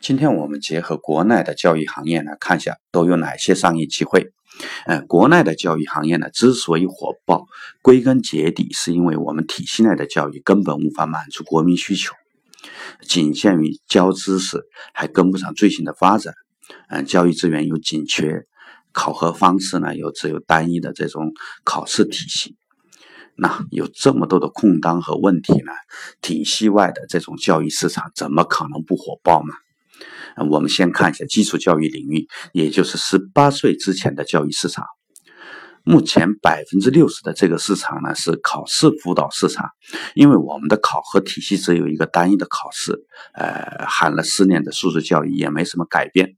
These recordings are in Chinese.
今天我们结合国内的教育行业来，看一下都有哪些商业机会。呃，国内的教育行业呢，之所以火爆，归根结底是因为我们体系内的教育根本无法满足国民需求，仅限于教知识，还跟不上最新的发展。嗯，教育资源又紧缺，考核方式呢又只有单一的这种考试体系。那有这么多的空档和问题呢，体系外的这种教育市场怎么可能不火爆嘛？我们先看一下基础教育领域，也就是十八岁之前的教育市场。目前百分之六十的这个市场呢是考试辅导市场，因为我们的考核体系只有一个单一的考试，呃，喊了十年的素质教育也没什么改变。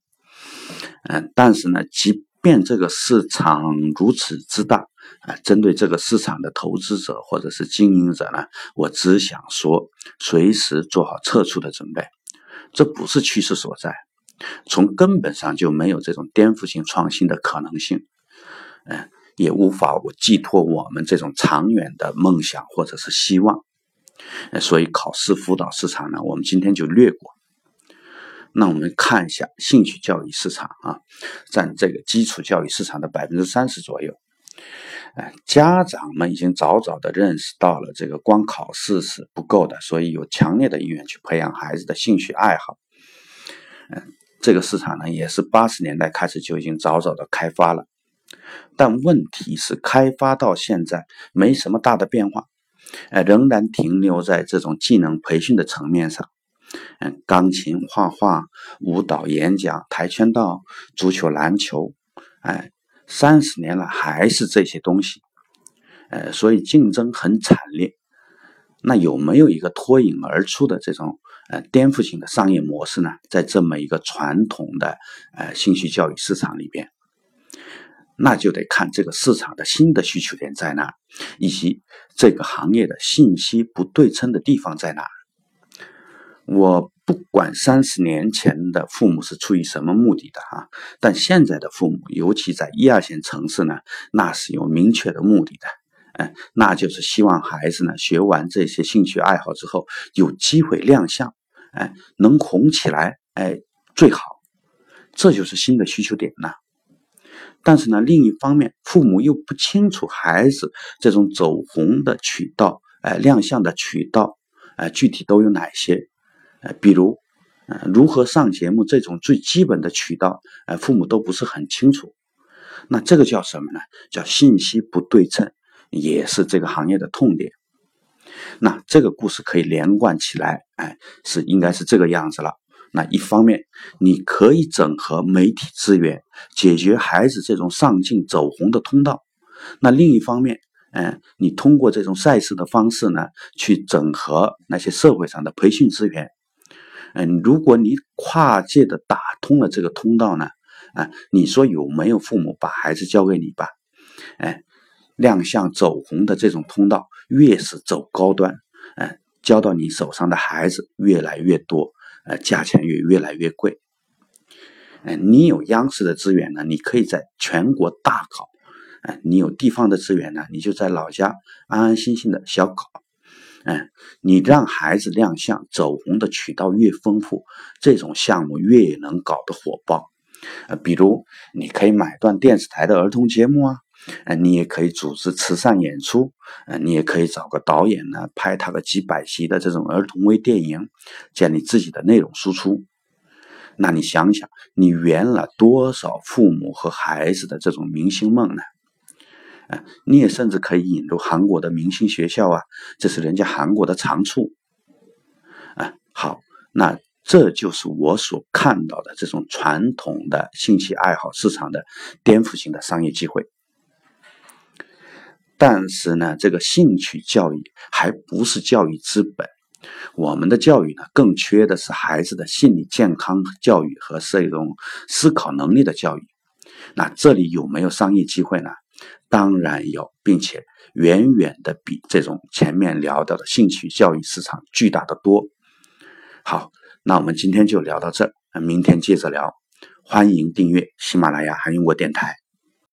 嗯，但是呢，即便这个市场如此之大，啊，针对这个市场的投资者或者是经营者呢，我只想说，随时做好撤出的准备。这不是趋势所在，从根本上就没有这种颠覆性创新的可能性，嗯，也无法我寄托我们这种长远的梦想或者是希望，所以考试辅导市场呢，我们今天就略过。那我们看一下兴趣教育市场啊，占这个基础教育市场的百分之三十左右。哎，家长们已经早早的认识到了这个光考试是不够的，所以有强烈的意愿去培养孩子的兴趣爱好。嗯，这个市场呢，也是八十年代开始就已经早早的开发了，但问题是开发到现在没什么大的变化，哎，仍然停留在这种技能培训的层面上。嗯，钢琴、画画、舞蹈、演讲、跆拳道、足球、篮球，哎。三十年了还是这些东西，呃，所以竞争很惨烈。那有没有一个脱颖而出的这种呃颠覆性的商业模式呢？在这么一个传统的呃兴趣教育市场里边，那就得看这个市场的新的需求点在哪，以及这个行业的信息不对称的地方在哪。我。不管三十年前的父母是出于什么目的的哈，但现在的父母，尤其在一二线城市呢，那是有明确的目的的，哎，那就是希望孩子呢学完这些兴趣爱好之后，有机会亮相，哎，能红起来，哎，最好，这就是新的需求点呢。但是呢，另一方面，父母又不清楚孩子这种走红的渠道，哎，亮相的渠道，哎，具体都有哪些？呃，比如，呃，如何上节目这种最基本的渠道，呃，父母都不是很清楚。那这个叫什么呢？叫信息不对称，也是这个行业的痛点。那这个故事可以连贯起来，哎，是应该是这个样子了。那一方面，你可以整合媒体资源，解决孩子这种上镜走红的通道。那另一方面，嗯，你通过这种赛事的方式呢，去整合那些社会上的培训资源。嗯，如果你跨界的打通了这个通道呢，啊，你说有没有父母把孩子交给你吧？哎，亮相走红的这种通道越是走高端，嗯，交到你手上的孩子越来越多，呃，价钱也越来越贵。嗯，你有央视的资源呢，你可以在全国大考；哎，你有地方的资源呢，你就在老家安安心心的小考。嗯，你让孩子亮相走红的渠道越丰富，这种项目越能搞得火爆。呃，比如你可以买断电视台的儿童节目啊，呃，你也可以组织慈善演出，呃，你也可以找个导演呢拍他个几百集的这种儿童微电影，建立自己的内容输出。那你想想，你圆了多少父母和孩子的这种明星梦呢？你也甚至可以引入韩国的明星学校啊，这是人家韩国的长处。啊，好，那这就是我所看到的这种传统的兴趣爱好市场的颠覆性的商业机会。但是呢，这个兴趣教育还不是教育资本，我们的教育呢，更缺的是孩子的心理健康教育和这种思考能力的教育。那这里有没有商业机会呢？当然有，并且远远的比这种前面聊到的兴趣教育市场巨大的多。好，那我们今天就聊到这，明天接着聊。欢迎订阅喜马拉雅韩语国电台。